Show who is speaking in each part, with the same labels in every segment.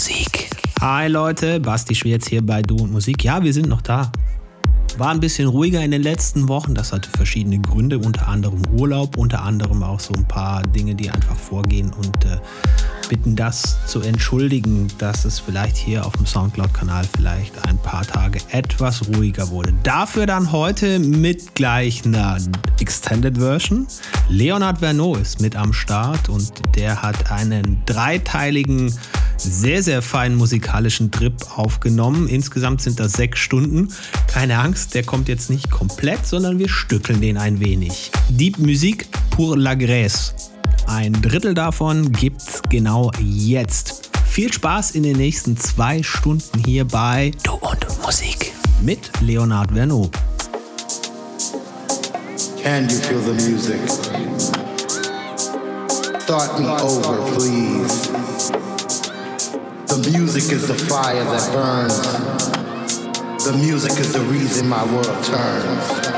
Speaker 1: Musik. Hi Leute, Basti Schwerz hier bei Du und Musik. Ja, wir sind noch da. War ein bisschen ruhiger in den letzten Wochen. Das hatte verschiedene Gründe, unter anderem Urlaub, unter anderem auch so ein paar Dinge, die einfach vorgehen und äh, bitten das zu entschuldigen, dass es vielleicht hier auf dem Soundcloud-Kanal vielleicht ein paar Tage etwas ruhiger wurde. Dafür dann heute mit gleich einer Extended Version. Leonard Vernot ist mit am Start und der hat einen dreiteiligen sehr, sehr feinen musikalischen Trip aufgenommen. Insgesamt sind das sechs Stunden. Keine Angst, der kommt jetzt nicht komplett, sondern wir stückeln den ein wenig. Deep Musique pour la Grèce. Ein Drittel davon gibt's genau jetzt. Viel Spaß in den nächsten zwei Stunden hier bei Du und Musik mit Leonard Vernot.
Speaker 2: Can you feel the music? Start me over, please. The music is the fire that burns. The music is the reason my world turns.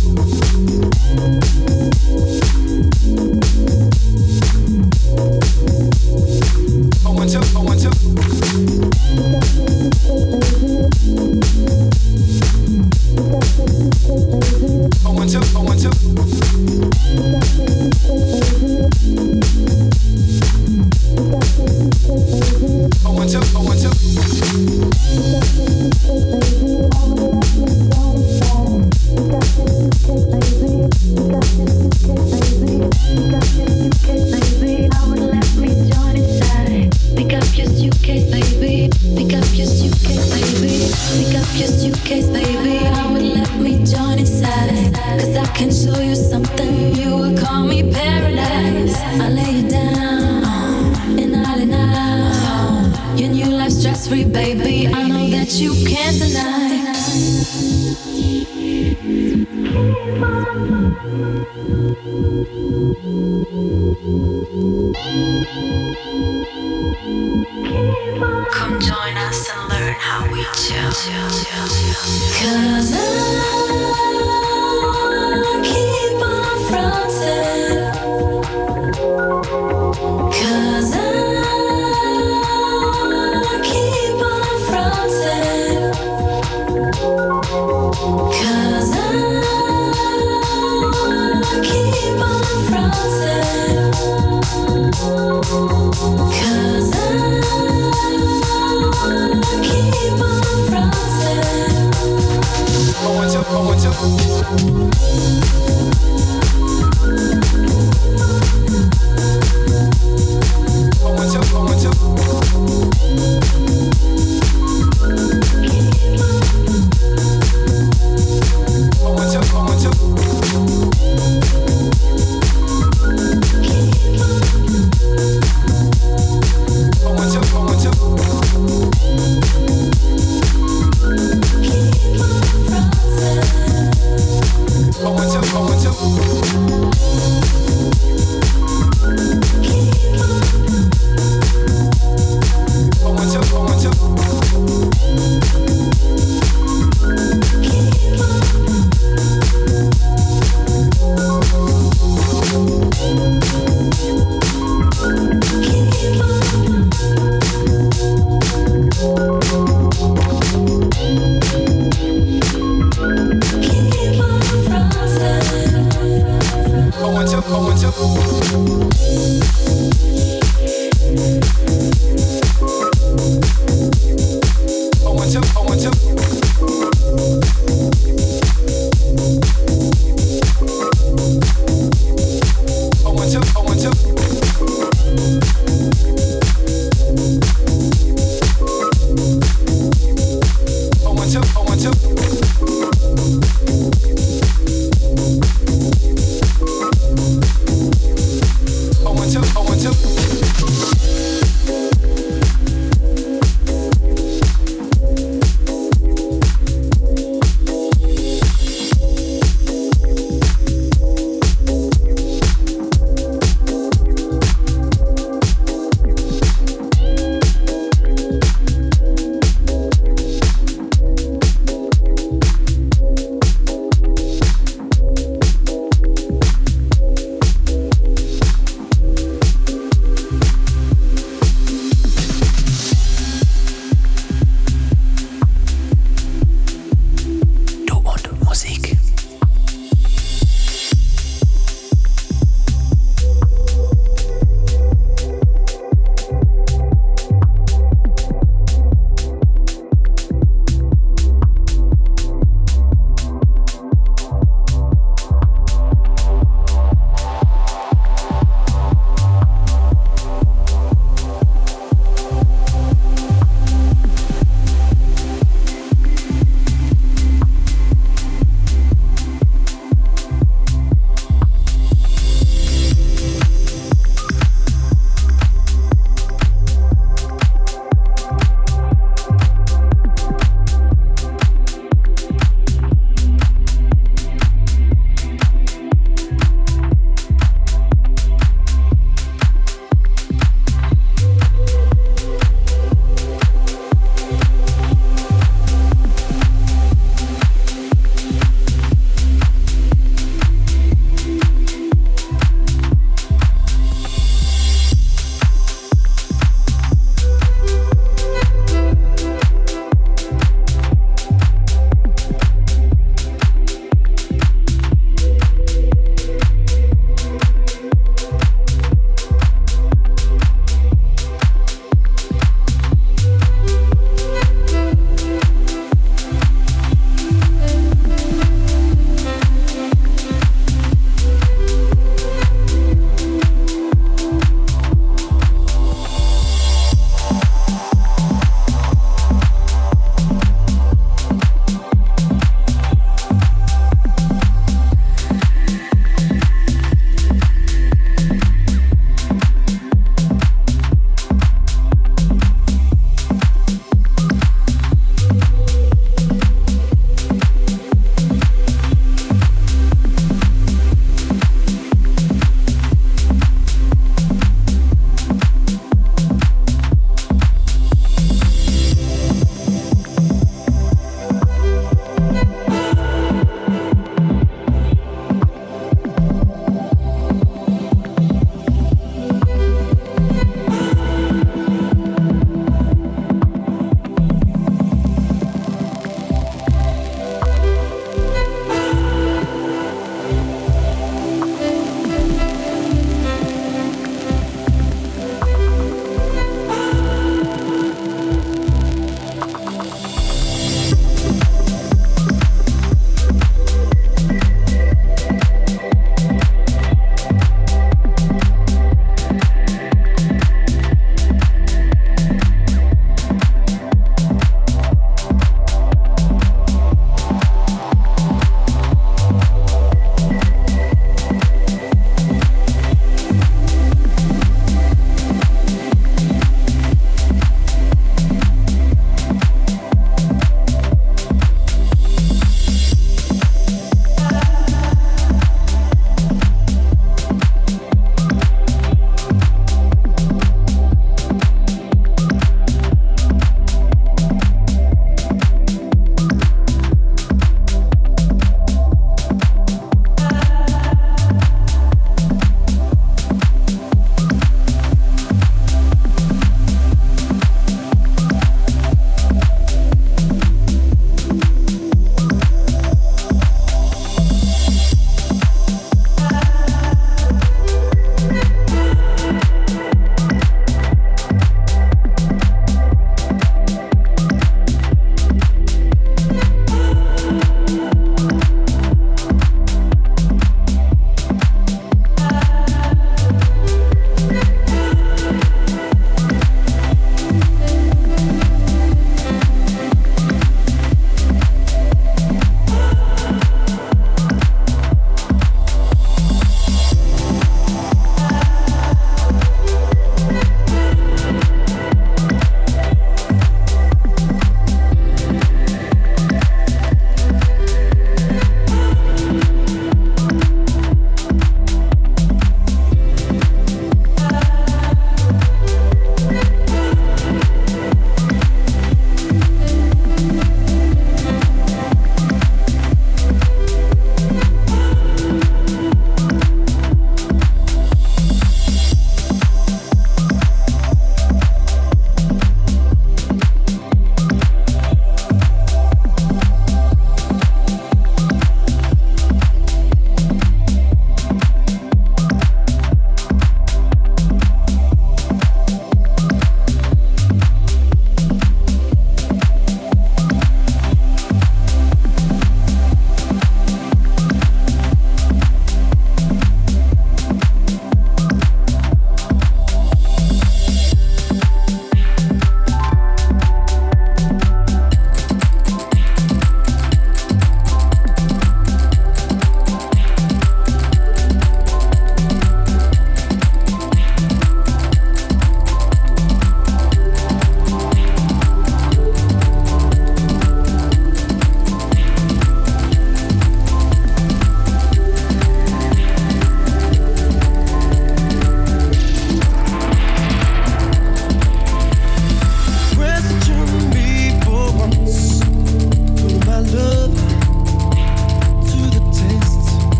Speaker 3: I want to.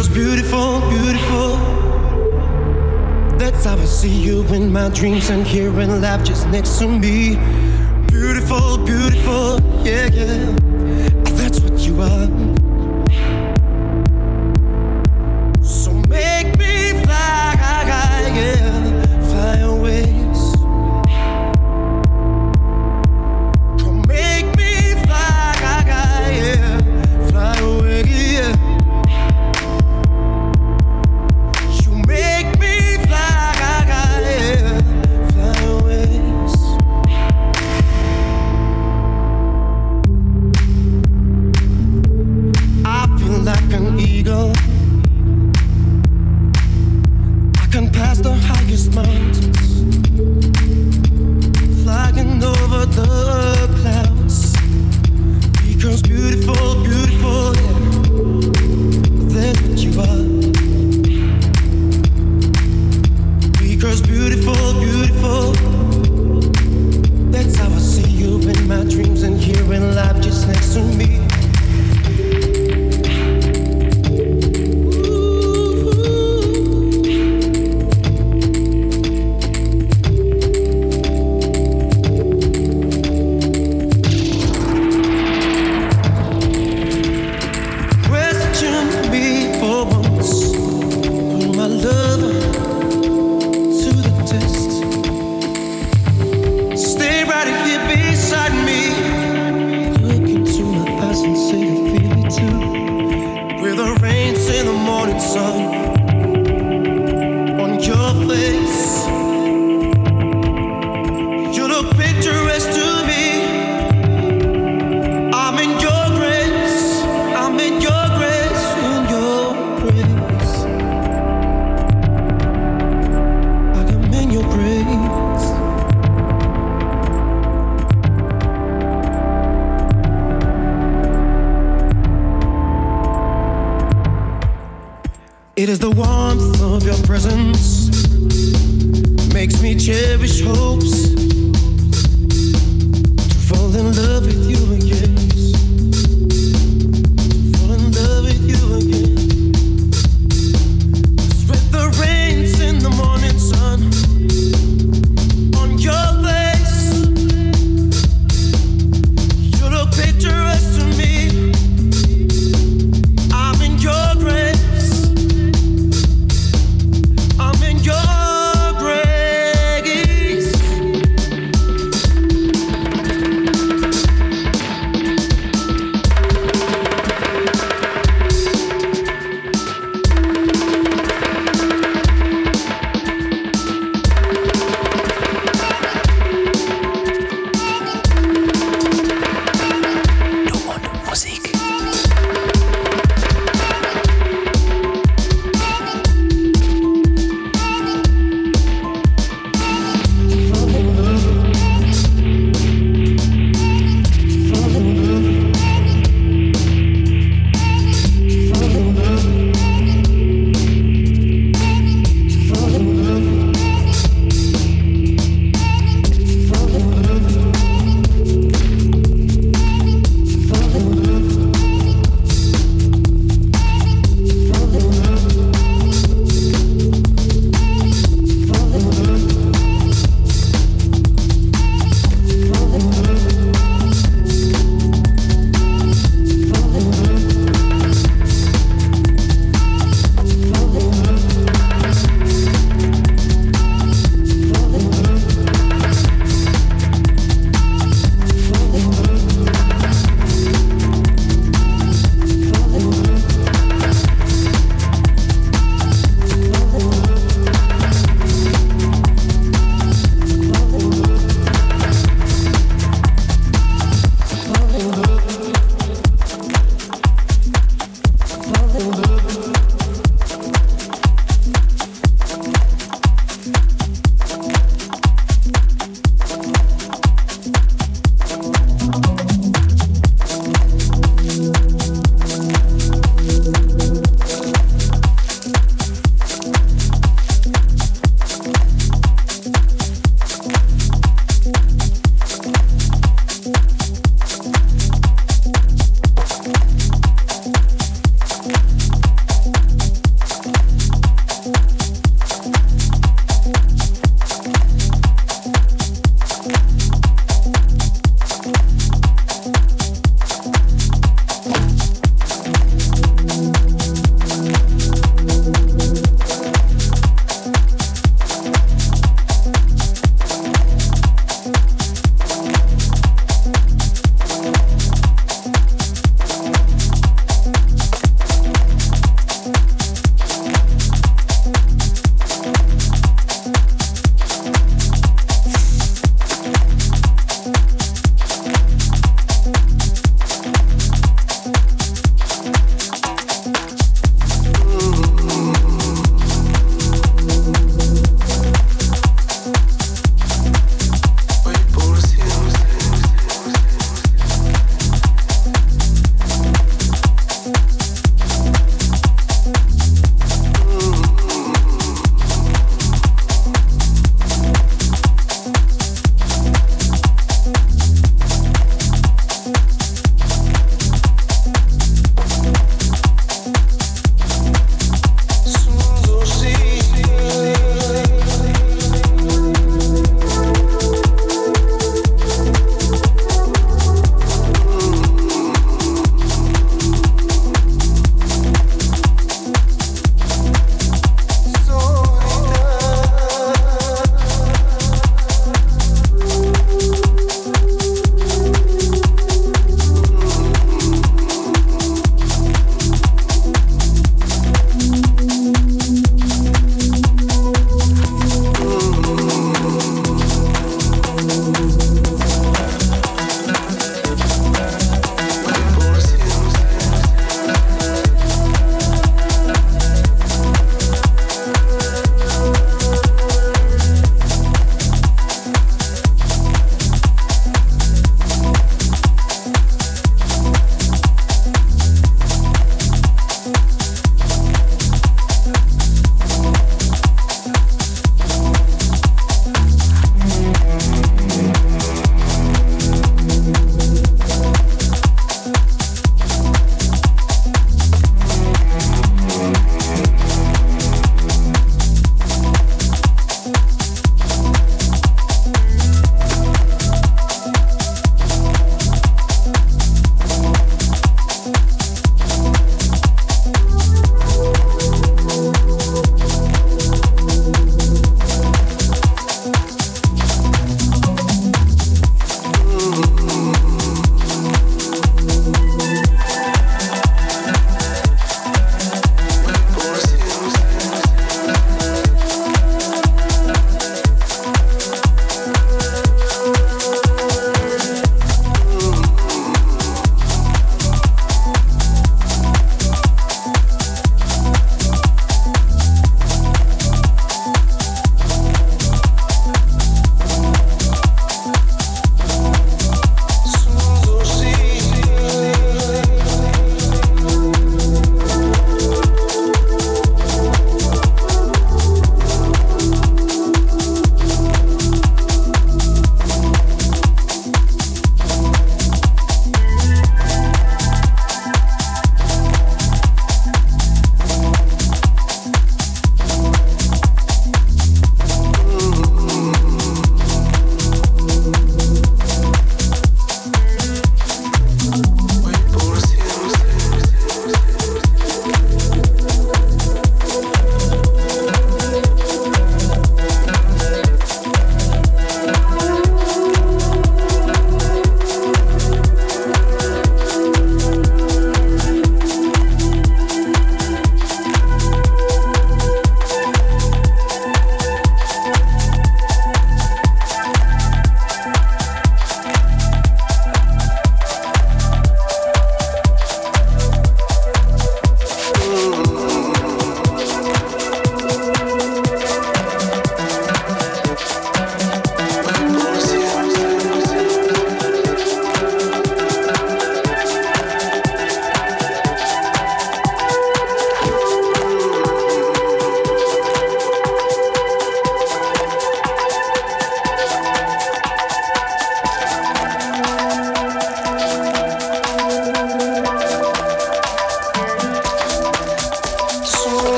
Speaker 3: girl's beautiful, beautiful. That's
Speaker 4: how I see you in my dreams and hearing laugh just next to me. Beautiful, beautiful, yeah, yeah. That's what you are.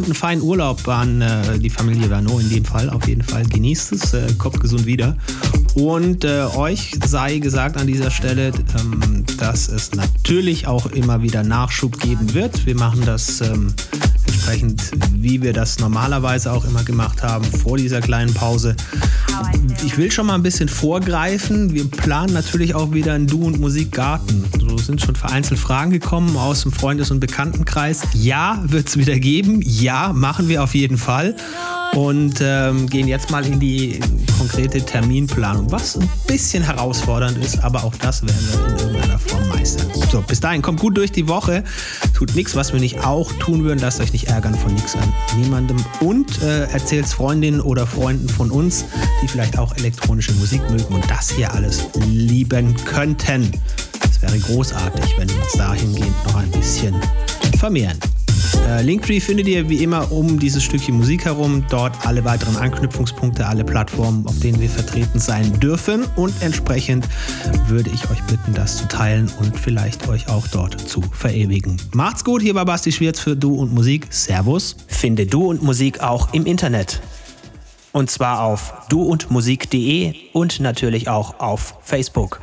Speaker 1: Und einen feinen Urlaub an äh, die Familie Vernot in dem Fall. Auf jeden Fall genießt es, äh, kommt gesund wieder. Und äh, euch sei gesagt an dieser Stelle, ähm, dass es natürlich auch immer wieder Nachschub geben wird. Wir machen das ähm, entsprechend, wie wir das normalerweise auch immer gemacht haben, vor dieser kleinen Pause. Ich will schon mal ein bisschen vorgreifen. Wir planen natürlich auch wieder einen Du- und Musikgarten. Sind schon vereinzelt Fragen gekommen aus dem Freundes- und Bekanntenkreis. Ja, wird es wieder geben. Ja, machen wir auf jeden Fall und ähm, gehen jetzt mal in die konkrete Terminplanung, was ein bisschen herausfordernd ist, aber auch das werden wir in irgendeiner Form meistern. So, bis dahin, kommt gut durch die Woche, tut nichts, was wir nicht auch tun würden, lasst euch nicht ärgern von nichts an niemandem und äh, erzählt Freundinnen oder Freunden von uns, die vielleicht auch elektronische Musik mögen und das hier alles lieben könnten. Wäre großartig, wenn wir uns dahingehend noch ein bisschen vermehren. Äh, Linktree findet ihr wie immer um dieses Stückchen Musik herum. Dort alle weiteren Anknüpfungspunkte, alle Plattformen, auf denen wir vertreten sein dürfen. Und entsprechend würde ich euch bitten, das zu teilen und vielleicht euch auch dort zu verewigen. Macht's gut, hier war Basti Schwierz für Du und Musik. Servus. Finde Du und Musik auch im Internet. Und zwar auf duundmusik.de und natürlich auch auf Facebook.